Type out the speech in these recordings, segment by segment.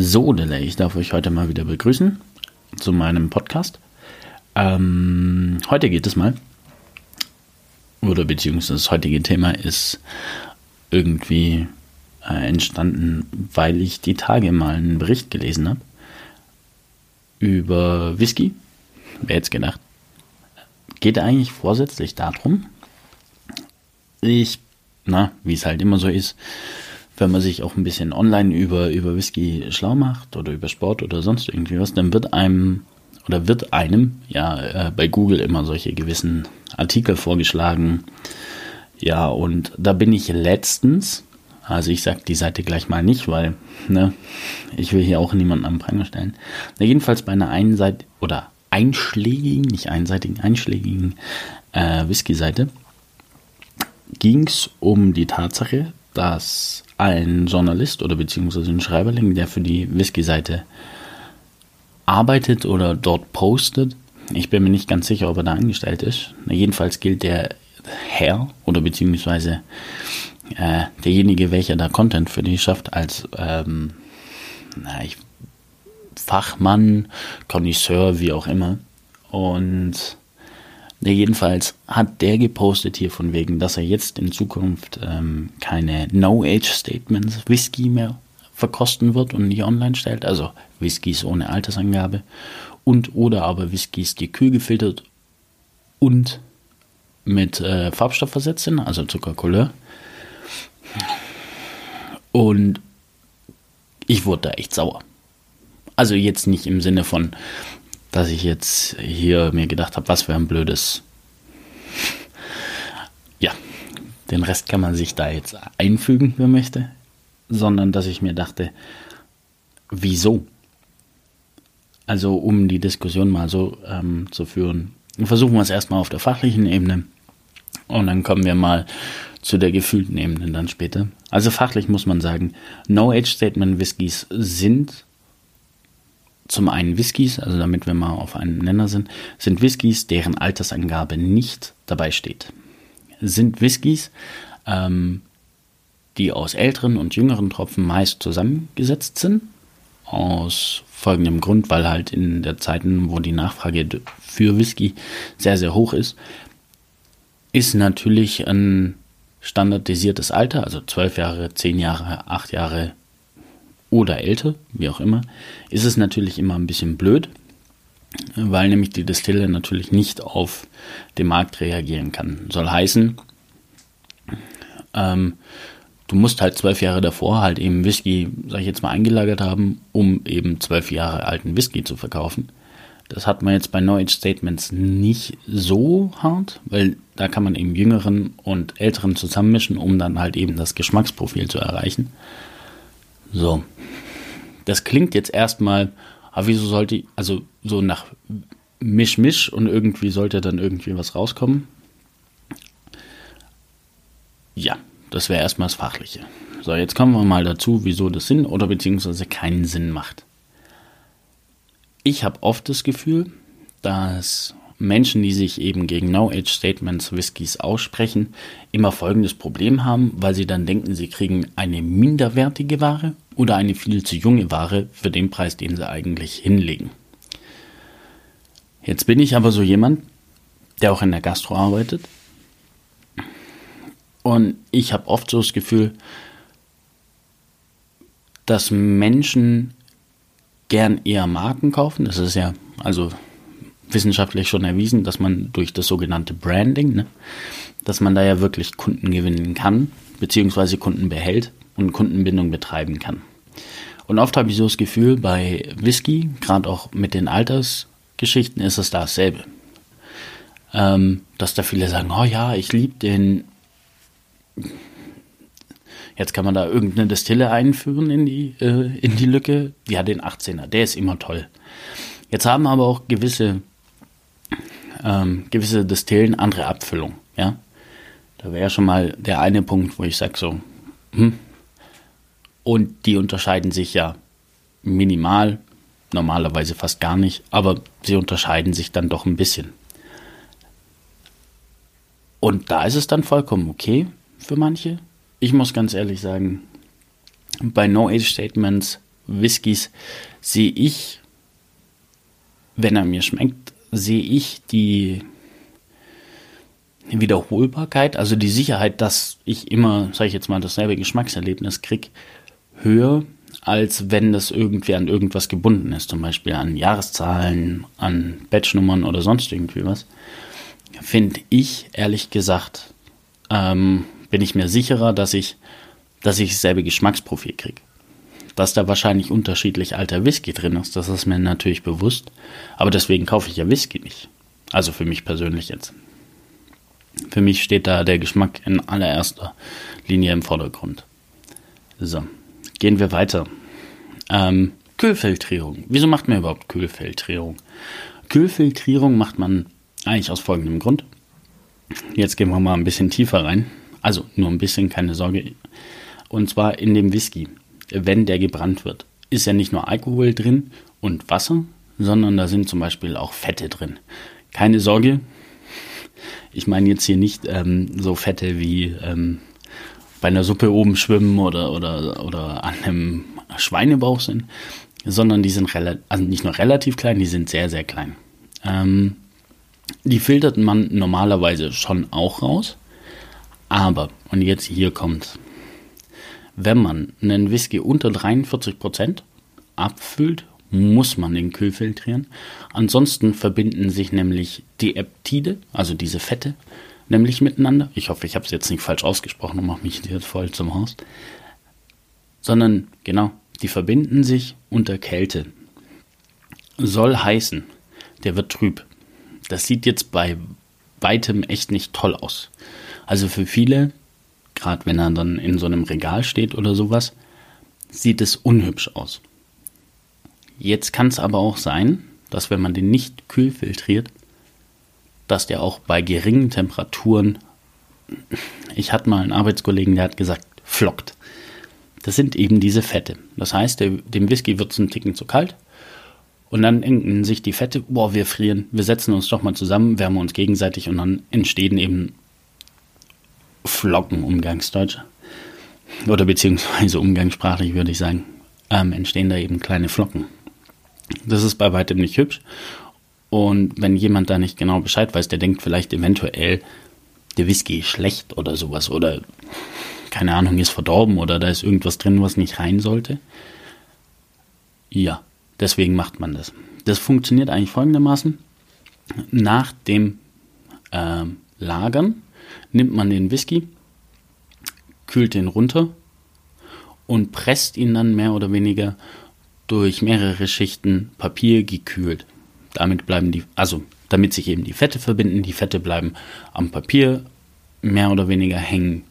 So, Dele, ich darf euch heute mal wieder begrüßen zu meinem Podcast. Ähm, heute geht es mal, oder beziehungsweise das heutige Thema ist irgendwie äh, entstanden, weil ich die Tage mal einen Bericht gelesen habe über Whisky. Wer jetzt gedacht? Geht eigentlich vorsätzlich darum, ich, na, wie es halt immer so ist, wenn man sich auch ein bisschen online über, über Whisky schlau macht oder über Sport oder sonst irgendwie was, dann wird einem oder wird einem ja äh, bei Google immer solche gewissen Artikel vorgeschlagen. Ja, und da bin ich letztens, also ich sage die Seite gleich mal nicht, weil ne, ich will hier auch niemanden am Pranger stellen. Na, jedenfalls bei einer Einseit oder einschlägigen, nicht einseitigen, einschlägigen äh, Whisky-Seite ging es um die Tatsache, dass ein Journalist oder beziehungsweise ein Schreiberling, der für die Whisky-Seite arbeitet oder dort postet, ich bin mir nicht ganz sicher, ob er da angestellt ist. Na, jedenfalls gilt der Herr oder beziehungsweise äh, derjenige, welcher da Content für die schafft, als ähm, na, ich, Fachmann, Connoisseur, wie auch immer. Und Ne, jedenfalls hat der gepostet hier von wegen, dass er jetzt in Zukunft ähm, keine No-Age-Statements Whisky mehr verkosten wird und nicht online stellt, also Whiskys ohne Altersangabe und oder aber Whiskys, die kühl gefiltert und mit äh, Farbstoff versetzt sind, also Zuckercouleur. Und ich wurde da echt sauer. Also jetzt nicht im Sinne von, dass ich jetzt hier mir gedacht habe, was für ein blödes. Ja, den Rest kann man sich da jetzt einfügen, wer möchte, sondern dass ich mir dachte, wieso? Also um die Diskussion mal so ähm, zu führen, versuchen wir es erstmal auf der fachlichen Ebene und dann kommen wir mal zu der gefühlten Ebene dann später. Also fachlich muss man sagen, No-Age-Statement-Whiskys sind zum einen Whiskys, also damit wir mal auf einen Nenner sind, sind Whiskys, deren Altersangabe nicht dabei steht. Sind Whiskys, ähm, die aus älteren und jüngeren Tropfen meist zusammengesetzt sind. Aus folgendem Grund, weil halt in der Zeiten, wo die Nachfrage für Whisky sehr, sehr hoch ist, ist natürlich ein standardisiertes Alter, also 12 Jahre, 10 Jahre, 8 Jahre, oder älter, wie auch immer, ist es natürlich immer ein bisschen blöd, weil nämlich die Destille natürlich nicht auf den Markt reagieren kann. Soll heißen, ähm, du musst halt zwölf Jahre davor halt eben Whisky, sag ich jetzt mal, eingelagert haben, um eben zwölf Jahre alten Whisky zu verkaufen. Das hat man jetzt bei No Age Statements nicht so hart, weil da kann man eben jüngeren und älteren zusammenmischen, um dann halt eben das Geschmacksprofil zu erreichen. So. Das klingt jetzt erstmal, aber wieso sollte ich, also so nach Misch-Misch und irgendwie sollte dann irgendwie was rauskommen? Ja, das wäre erstmal das Fachliche. So, jetzt kommen wir mal dazu, wieso das Sinn oder beziehungsweise keinen Sinn macht. Ich habe oft das Gefühl, dass Menschen, die sich eben gegen No-Age-Statements Whiskys aussprechen, immer folgendes Problem haben, weil sie dann denken, sie kriegen eine minderwertige Ware oder eine viel zu junge Ware für den Preis, den sie eigentlich hinlegen. Jetzt bin ich aber so jemand, der auch in der Gastro arbeitet. Und ich habe oft so das Gefühl, dass Menschen gern eher Marken kaufen. Das ist ja, also wissenschaftlich schon erwiesen, dass man durch das sogenannte Branding, ne, dass man da ja wirklich Kunden gewinnen kann, beziehungsweise Kunden behält und Kundenbindung betreiben kann. Und oft habe ich so das Gefühl, bei Whisky, gerade auch mit den Altersgeschichten, ist es dasselbe. Ähm, dass da viele sagen, oh ja, ich liebe den. Jetzt kann man da irgendeine Destille einführen in die, äh, in die Lücke. Ja, den 18er, der ist immer toll. Jetzt haben aber auch gewisse ähm, gewisse Destillen andere Abfüllung. Ja? Da wäre schon mal der eine Punkt, wo ich sage so, hm. Und die unterscheiden sich ja minimal, normalerweise fast gar nicht, aber sie unterscheiden sich dann doch ein bisschen. Und da ist es dann vollkommen okay für manche. Ich muss ganz ehrlich sagen, bei No-Age-Statements Whiskys sehe ich, wenn er mir schmeckt, sehe ich die Wiederholbarkeit, also die Sicherheit, dass ich immer, sage ich jetzt mal, dasselbe Geschmackserlebnis kriege, höher, als wenn das irgendwie an irgendwas gebunden ist, zum Beispiel an Jahreszahlen, an Batchnummern oder sonst irgendwie was. Finde ich, ehrlich gesagt, ähm, bin ich mir sicherer, dass ich, dass ich dasselbe Geschmacksprofil kriege. Dass da wahrscheinlich unterschiedlich alter Whisky drin ist, das ist mir natürlich bewusst. Aber deswegen kaufe ich ja Whisky nicht. Also für mich persönlich jetzt. Für mich steht da der Geschmack in allererster Linie im Vordergrund. So, gehen wir weiter. Ähm, Kühlfiltrierung. Wieso macht man überhaupt Kühlfiltrierung? Kühlfiltrierung macht man eigentlich aus folgendem Grund. Jetzt gehen wir mal ein bisschen tiefer rein. Also nur ein bisschen, keine Sorge. Und zwar in dem Whisky, wenn der gebrannt wird, ist ja nicht nur Alkohol drin und Wasser, sondern da sind zum Beispiel auch Fette drin. Keine Sorge, ich meine jetzt hier nicht ähm, so Fette wie ähm, bei einer Suppe oben schwimmen oder, oder, oder an einem Schweinebauch sind, sondern die sind also nicht nur relativ klein, die sind sehr, sehr klein. Ähm, die filtert man normalerweise schon auch raus, aber, und jetzt hier kommt, wenn man einen Whisky unter 43% abfüllt muss man den Kühl filtrieren. Ansonsten verbinden sich nämlich die Eptide, also diese Fette, nämlich miteinander. Ich hoffe, ich habe es jetzt nicht falsch ausgesprochen und mache mich jetzt voll zum Haus. Sondern, genau, die verbinden sich unter Kälte. Soll heißen, der wird trüb. Das sieht jetzt bei weitem echt nicht toll aus. Also für viele, gerade wenn er dann in so einem Regal steht oder sowas, sieht es unhübsch aus. Jetzt kann es aber auch sein, dass wenn man den nicht kühl filtriert, dass der auch bei geringen Temperaturen, ich hatte mal einen Arbeitskollegen, der hat gesagt, flockt. Das sind eben diese Fette. Das heißt, dem Whisky wird es ein Ticken zu kalt und dann denken sich die Fette, boah, wir frieren, wir setzen uns doch mal zusammen, wärmen uns gegenseitig und dann entstehen eben Flocken, Umgangsdeutsch. Oder beziehungsweise umgangssprachlich würde ich sagen, ähm, entstehen da eben kleine Flocken. Das ist bei weitem nicht hübsch. Und wenn jemand da nicht genau Bescheid weiß, der denkt vielleicht eventuell, der Whisky ist schlecht oder sowas oder keine Ahnung, ist verdorben oder da ist irgendwas drin, was nicht rein sollte. Ja, deswegen macht man das. Das funktioniert eigentlich folgendermaßen. Nach dem äh, Lagern nimmt man den Whisky, kühlt den runter und presst ihn dann mehr oder weniger durch mehrere Schichten Papier gekühlt. Damit bleiben die, also damit sich eben die Fette verbinden, die Fette bleiben am Papier mehr oder weniger hängen.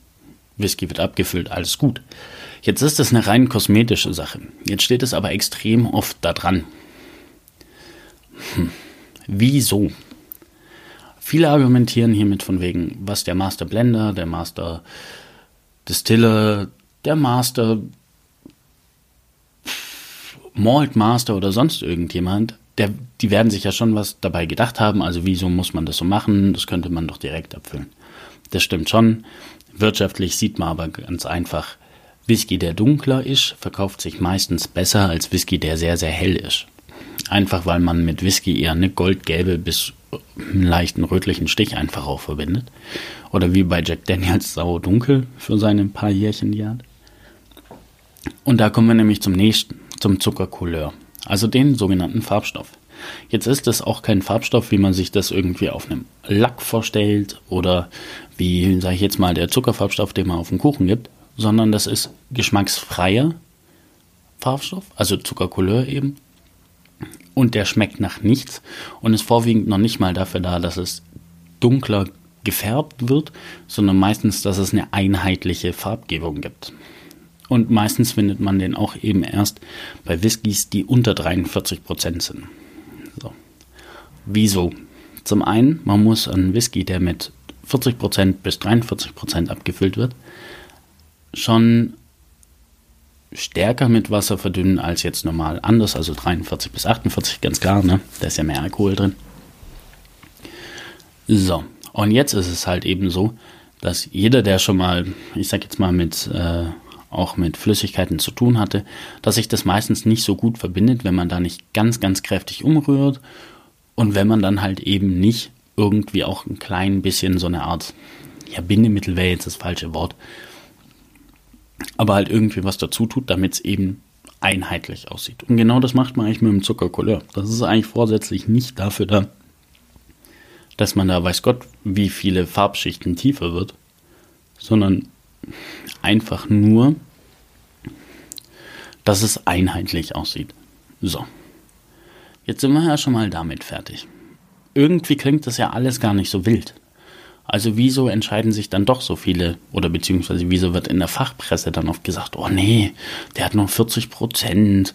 Whisky wird abgefüllt, alles gut. Jetzt ist das eine rein kosmetische Sache. Jetzt steht es aber extrem oft da dran. Hm. Wieso? Viele argumentieren hiermit von wegen, was der Master Blender, der Master Distiller, der Master Malt Master oder sonst irgendjemand, der, die werden sich ja schon was dabei gedacht haben. Also wieso muss man das so machen? Das könnte man doch direkt abfüllen. Das stimmt schon. Wirtschaftlich sieht man aber ganz einfach, Whisky, der dunkler ist, verkauft sich meistens besser als Whisky, der sehr, sehr hell ist. Einfach weil man mit Whisky eher eine goldgelbe bis einen leichten rötlichen Stich einfach auch verbindet. Oder wie bei Jack Daniels sau dunkel für seine paar Jährchen, die er hat. Und da kommen wir nämlich zum nächsten zum Zuckercouleur, also den sogenannten Farbstoff. Jetzt ist das auch kein Farbstoff, wie man sich das irgendwie auf einem Lack vorstellt oder wie, sage ich jetzt mal, der Zuckerfarbstoff, den man auf den Kuchen gibt, sondern das ist geschmacksfreier Farbstoff, also Zuckercouleur eben. Und der schmeckt nach nichts und ist vorwiegend noch nicht mal dafür da, dass es dunkler gefärbt wird, sondern meistens, dass es eine einheitliche Farbgebung gibt. Und meistens findet man den auch eben erst bei Whiskys, die unter 43 Prozent sind. So. Wieso? Zum einen, man muss einen Whisky, der mit 40 Prozent bis 43 Prozent abgefüllt wird, schon stärker mit Wasser verdünnen als jetzt normal anders, also 43 bis 48, ganz klar, ne? Da ist ja mehr Alkohol drin. So, und jetzt ist es halt eben so, dass jeder, der schon mal, ich sag jetzt mal mit äh, auch mit Flüssigkeiten zu tun hatte, dass sich das meistens nicht so gut verbindet, wenn man da nicht ganz, ganz kräftig umrührt und wenn man dann halt eben nicht irgendwie auch ein klein bisschen so eine Art, ja, Bindemittel wäre jetzt das falsche Wort, aber halt irgendwie was dazu tut, damit es eben einheitlich aussieht. Und genau das macht man eigentlich mit dem Zuckercouleur. Das ist eigentlich vorsätzlich nicht dafür da, dass man da weiß Gott, wie viele Farbschichten tiefer wird, sondern einfach nur, dass es einheitlich aussieht. So. Jetzt sind wir ja schon mal damit fertig. Irgendwie klingt das ja alles gar nicht so wild. Also wieso entscheiden sich dann doch so viele, oder beziehungsweise wieso wird in der Fachpresse dann oft gesagt, oh nee, der hat nur 40 Prozent,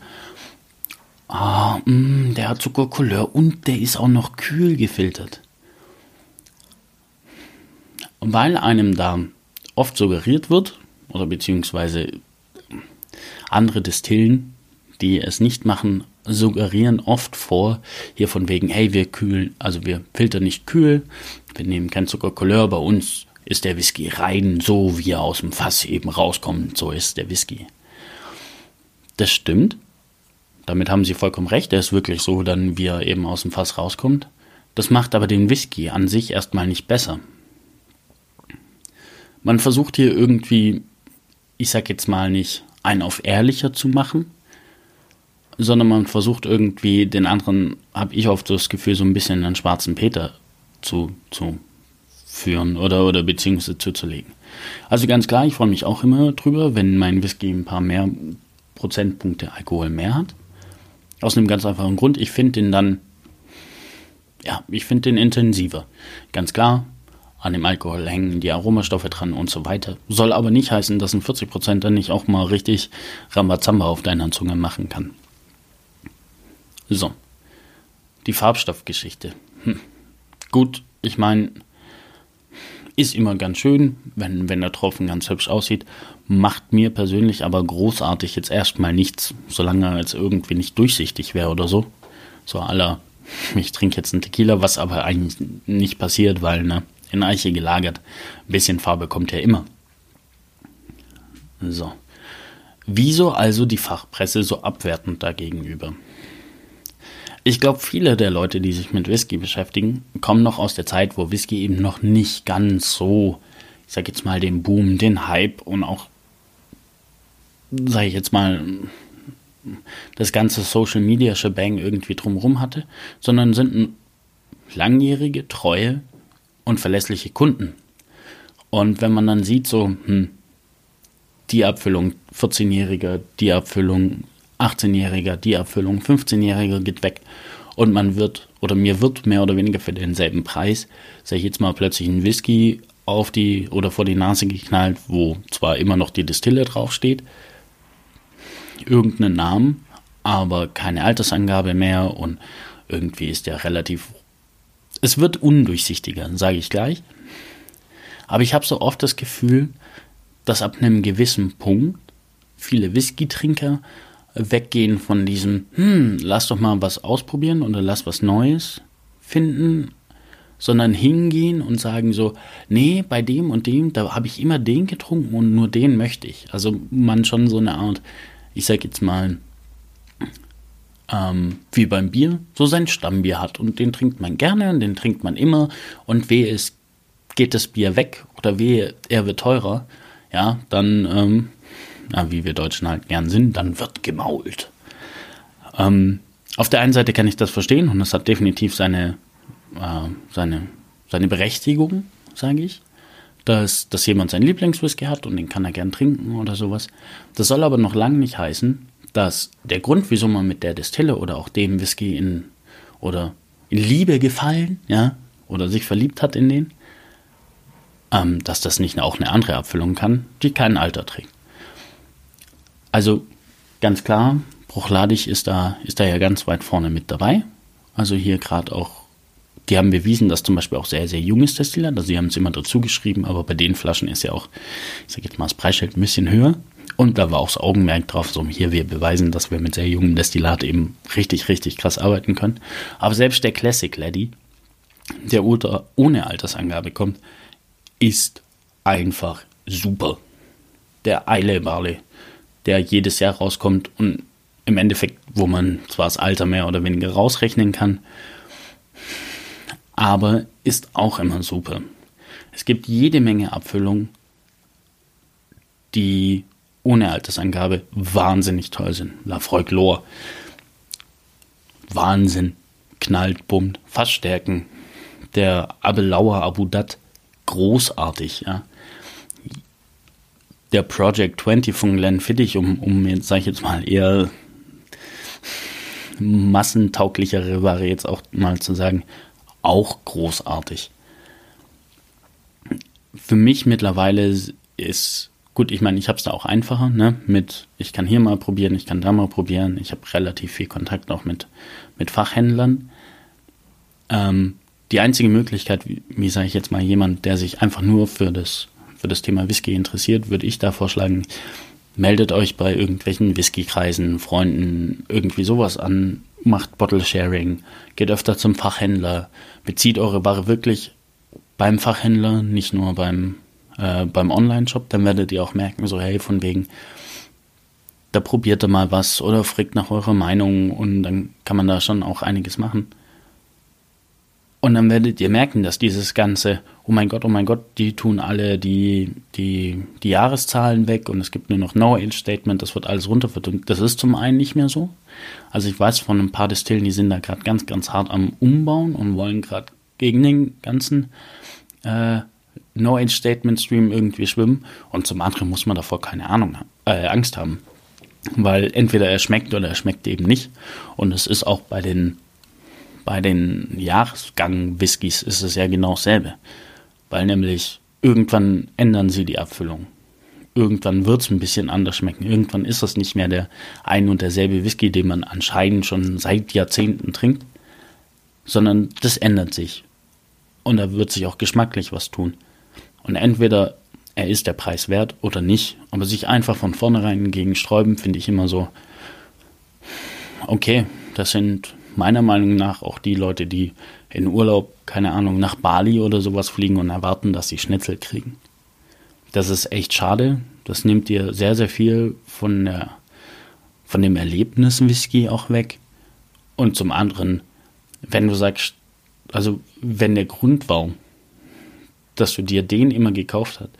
ah, mh, mm, der hat Zuckercouleur und der ist auch noch kühl gefiltert. Weil einem da oft suggeriert wird, oder beziehungsweise andere Distillen, die es nicht machen, suggerieren oft vor, hier von wegen, hey, wir kühlen, also wir filtern nicht kühl, wir nehmen kein Zuckercouleur, bei uns ist der Whisky rein, so wie er aus dem Fass eben rauskommt, so ist der Whisky. Das stimmt. Damit haben Sie vollkommen recht, er ist wirklich so, dann wie er eben aus dem Fass rauskommt. Das macht aber den Whisky an sich erstmal nicht besser. Man versucht hier irgendwie, ich sag jetzt mal nicht, einen auf ehrlicher zu machen, sondern man versucht irgendwie den anderen, habe ich oft das Gefühl, so ein bisschen einen schwarzen Peter zu, zu führen oder, oder beziehungsweise zuzulegen. Also ganz klar, ich freue mich auch immer drüber, wenn mein Whisky ein paar mehr Prozentpunkte Alkohol mehr hat. Aus einem ganz einfachen Grund, ich finde den dann, ja, ich finde den intensiver. Ganz klar, an dem Alkohol hängen die Aromastoffe dran und so weiter. Soll aber nicht heißen, dass ein 40% dann nicht auch mal richtig Rambazamba auf deiner Zunge machen kann. So. Die Farbstoffgeschichte. Hm. Gut, ich meine, ist immer ganz schön, wenn, wenn der Tropfen ganz hübsch aussieht. Macht mir persönlich aber großartig jetzt erstmal nichts, solange er jetzt irgendwie nicht durchsichtig wäre oder so. So aller, ich trinke jetzt einen Tequila, was aber eigentlich nicht passiert, weil, ne, in Eiche gelagert. Ein bisschen Farbe kommt ja immer. So. Wieso also die Fachpresse so abwertend dagegenüber? Ich glaube, viele der Leute, die sich mit Whisky beschäftigen, kommen noch aus der Zeit, wo Whisky eben noch nicht ganz so, ich sag jetzt mal, den Boom, den Hype und auch, sag ich jetzt mal, das ganze Social Media Shebang irgendwie drumherum hatte, sondern sind langjährige, treue und verlässliche Kunden. Und wenn man dann sieht, so, hm, die Abfüllung 14-Jähriger, die Abfüllung 18-Jähriger, die Abfüllung 15-Jähriger geht weg und man wird, oder mir wird mehr oder weniger für denselben Preis, sag ich jetzt mal, plötzlich ein Whisky auf die oder vor die Nase geknallt, wo zwar immer noch die Distille draufsteht, irgendeinen Namen, aber keine Altersangabe mehr und irgendwie ist der relativ es wird undurchsichtiger, sage ich gleich. Aber ich habe so oft das Gefühl, dass ab einem gewissen Punkt viele Whisky-Trinker weggehen von diesem, hm, lass doch mal was ausprobieren oder lass was Neues finden, sondern hingehen und sagen so, nee, bei dem und dem, da habe ich immer den getrunken und nur den möchte ich. Also man schon so eine Art, ich sag jetzt mal, ähm, wie beim Bier, so sein Stammbier hat. Und den trinkt man gerne und den trinkt man immer. Und wehe es geht das Bier weg oder wehe er wird teurer, ja, dann, ähm, ja, wie wir Deutschen halt gern sind, dann wird gemault. Ähm, auf der einen Seite kann ich das verstehen und das hat definitiv seine, äh, seine, seine Berechtigung, sage ich. Dass, dass jemand seinen Lieblingswhisky hat und den kann er gern trinken oder sowas. Das soll aber noch lange nicht heißen, dass der Grund, wieso man mit der Destille oder auch dem Whisky in oder in Liebe gefallen, ja, oder sich verliebt hat in den, ähm, dass das nicht auch eine andere Abfüllung kann, die kein Alter trägt. Also ganz klar, Bruchladig ist da, ist da ja ganz weit vorne mit dabei. Also hier gerade auch, die haben bewiesen, dass zum Beispiel auch sehr, sehr junges Destillat, also sie haben es immer dazu geschrieben, aber bei den Flaschen ist ja auch, ich sag jetzt mal, das Preisschild ein bisschen höher. Und da war auch das Augenmerk drauf, so hier wir beweisen, dass wir mit sehr jungen Destillat eben richtig, richtig krass arbeiten können. Aber selbst der Classic Lady, der ohne Altersangabe kommt, ist einfach super. der Islay Barley, der jedes Jahr rauskommt und im Endeffekt, wo man zwar das Alter mehr oder weniger rausrechnen kann, aber ist auch immer super. Es gibt jede Menge Abfüllungen, die ohne Altersangabe wahnsinnig toll sind. Lafroy Glor. Wahnsinn. Knallt, bummt, Fassstärken. Der Abelauer Abudat. Großartig, ja. Der Project 20 von Glenn Fittich, um, um jetzt, sag ich jetzt mal, eher massentauglichere Ware jetzt auch mal zu sagen, auch großartig. Für mich mittlerweile ist gut, ich meine, ich habe es da auch einfacher, ne? Mit, ich kann hier mal probieren, ich kann da mal probieren. Ich habe relativ viel Kontakt auch mit, mit Fachhändlern. Ähm, die einzige Möglichkeit, wie, wie sage ich jetzt mal, jemand, der sich einfach nur für das, für das Thema Whisky interessiert, würde ich da vorschlagen, meldet euch bei irgendwelchen Whisky-Kreisen, Freunden, irgendwie sowas an, macht Bottle Sharing, geht öfter zum Fachhändler, bezieht eure Ware wirklich beim Fachhändler, nicht nur beim äh, beim Online-Shop, dann werdet ihr auch merken, so hey, von wegen, da probiert ihr mal was oder fragt nach eurer Meinung und dann kann man da schon auch einiges machen. Und dann werdet ihr merken, dass dieses ganze, oh mein Gott, oh mein Gott, die tun alle die, die, die Jahreszahlen weg und es gibt nur noch No-Age-Statement, das wird alles runterverdünnt. Das ist zum einen nicht mehr so. Also ich weiß von ein paar Distillen, die sind da gerade ganz, ganz hart am Umbauen und wollen gerade gegen den ganzen äh, No-Age-Statement-Stream irgendwie schwimmen und zum anderen muss man davor keine Ahnung, äh, Angst haben. Weil entweder er schmeckt oder er schmeckt eben nicht. Und es ist auch bei den, bei den Jahresgang-Whiskys ist es ja genau dasselbe. Weil nämlich irgendwann ändern sie die Abfüllung. Irgendwann wird es ein bisschen anders schmecken. Irgendwann ist es nicht mehr der ein und derselbe Whisky, den man anscheinend schon seit Jahrzehnten trinkt, sondern das ändert sich. Und da wird sich auch geschmacklich was tun. Und entweder er ist der Preis wert oder nicht. Aber sich einfach von vornherein gegen sträuben, finde ich immer so, okay, das sind meiner Meinung nach auch die Leute, die in Urlaub, keine Ahnung, nach Bali oder sowas fliegen und erwarten, dass sie Schnitzel kriegen. Das ist echt schade. Das nimmt dir sehr, sehr viel von, der, von dem Erlebnis Whisky auch weg. Und zum anderen, wenn du sagst, also wenn der Grund war, dass du dir den immer gekauft hat,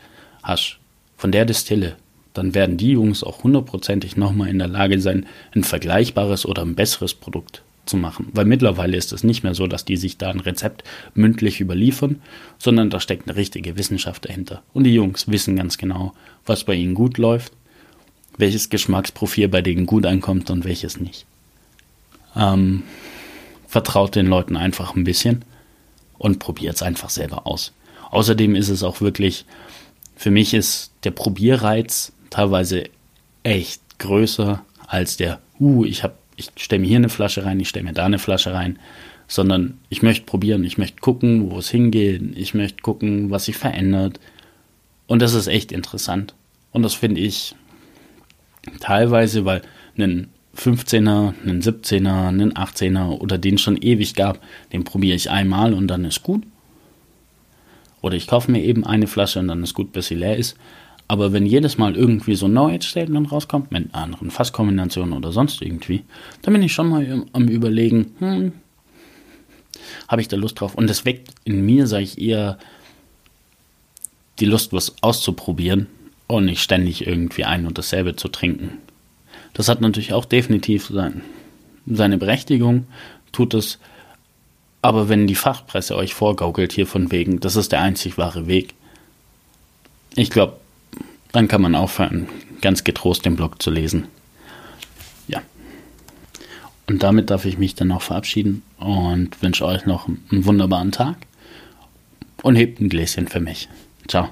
hast, von der Distille, dann werden die Jungs auch hundertprozentig nochmal in der Lage sein, ein vergleichbares oder ein besseres Produkt zu machen. Weil mittlerweile ist es nicht mehr so, dass die sich da ein Rezept mündlich überliefern, sondern da steckt eine richtige Wissenschaft dahinter. Und die Jungs wissen ganz genau, was bei ihnen gut läuft, welches Geschmacksprofil bei denen gut ankommt und welches nicht. Ähm, vertraut den Leuten einfach ein bisschen und probiert es einfach selber aus. Außerdem ist es auch wirklich, für mich ist der Probierreiz teilweise echt größer als der, uh, ich habe, ich stelle mir hier eine Flasche rein, ich stelle mir da eine Flasche rein, sondern ich möchte probieren, ich möchte gucken, wo es hingeht, ich möchte gucken, was sich verändert. Und das ist echt interessant. Und das finde ich teilweise, weil einen 15er, einen 17er, einen 18er oder den schon ewig gab, den probiere ich einmal und dann ist gut. Oder ich kaufe mir eben eine Flasche und dann ist gut, bis sie leer ist. Aber wenn jedes Mal irgendwie so ein No-Age-Statement rauskommt, mit anderen Fasskombinationen oder sonst irgendwie, dann bin ich schon mal am Überlegen, hm, habe ich da Lust drauf? Und das weckt in mir, sage ich eher, die Lust, was auszuprobieren und nicht ständig irgendwie ein und dasselbe zu trinken. Das hat natürlich auch definitiv sein, seine Berechtigung, tut es aber wenn die Fachpresse euch vorgaukelt hier von wegen, das ist der einzig wahre Weg, ich glaube, dann kann man aufhören, ganz getrost den Blog zu lesen. Ja. Und damit darf ich mich dann auch verabschieden und wünsche euch noch einen wunderbaren Tag und hebt ein Gläschen für mich. Ciao.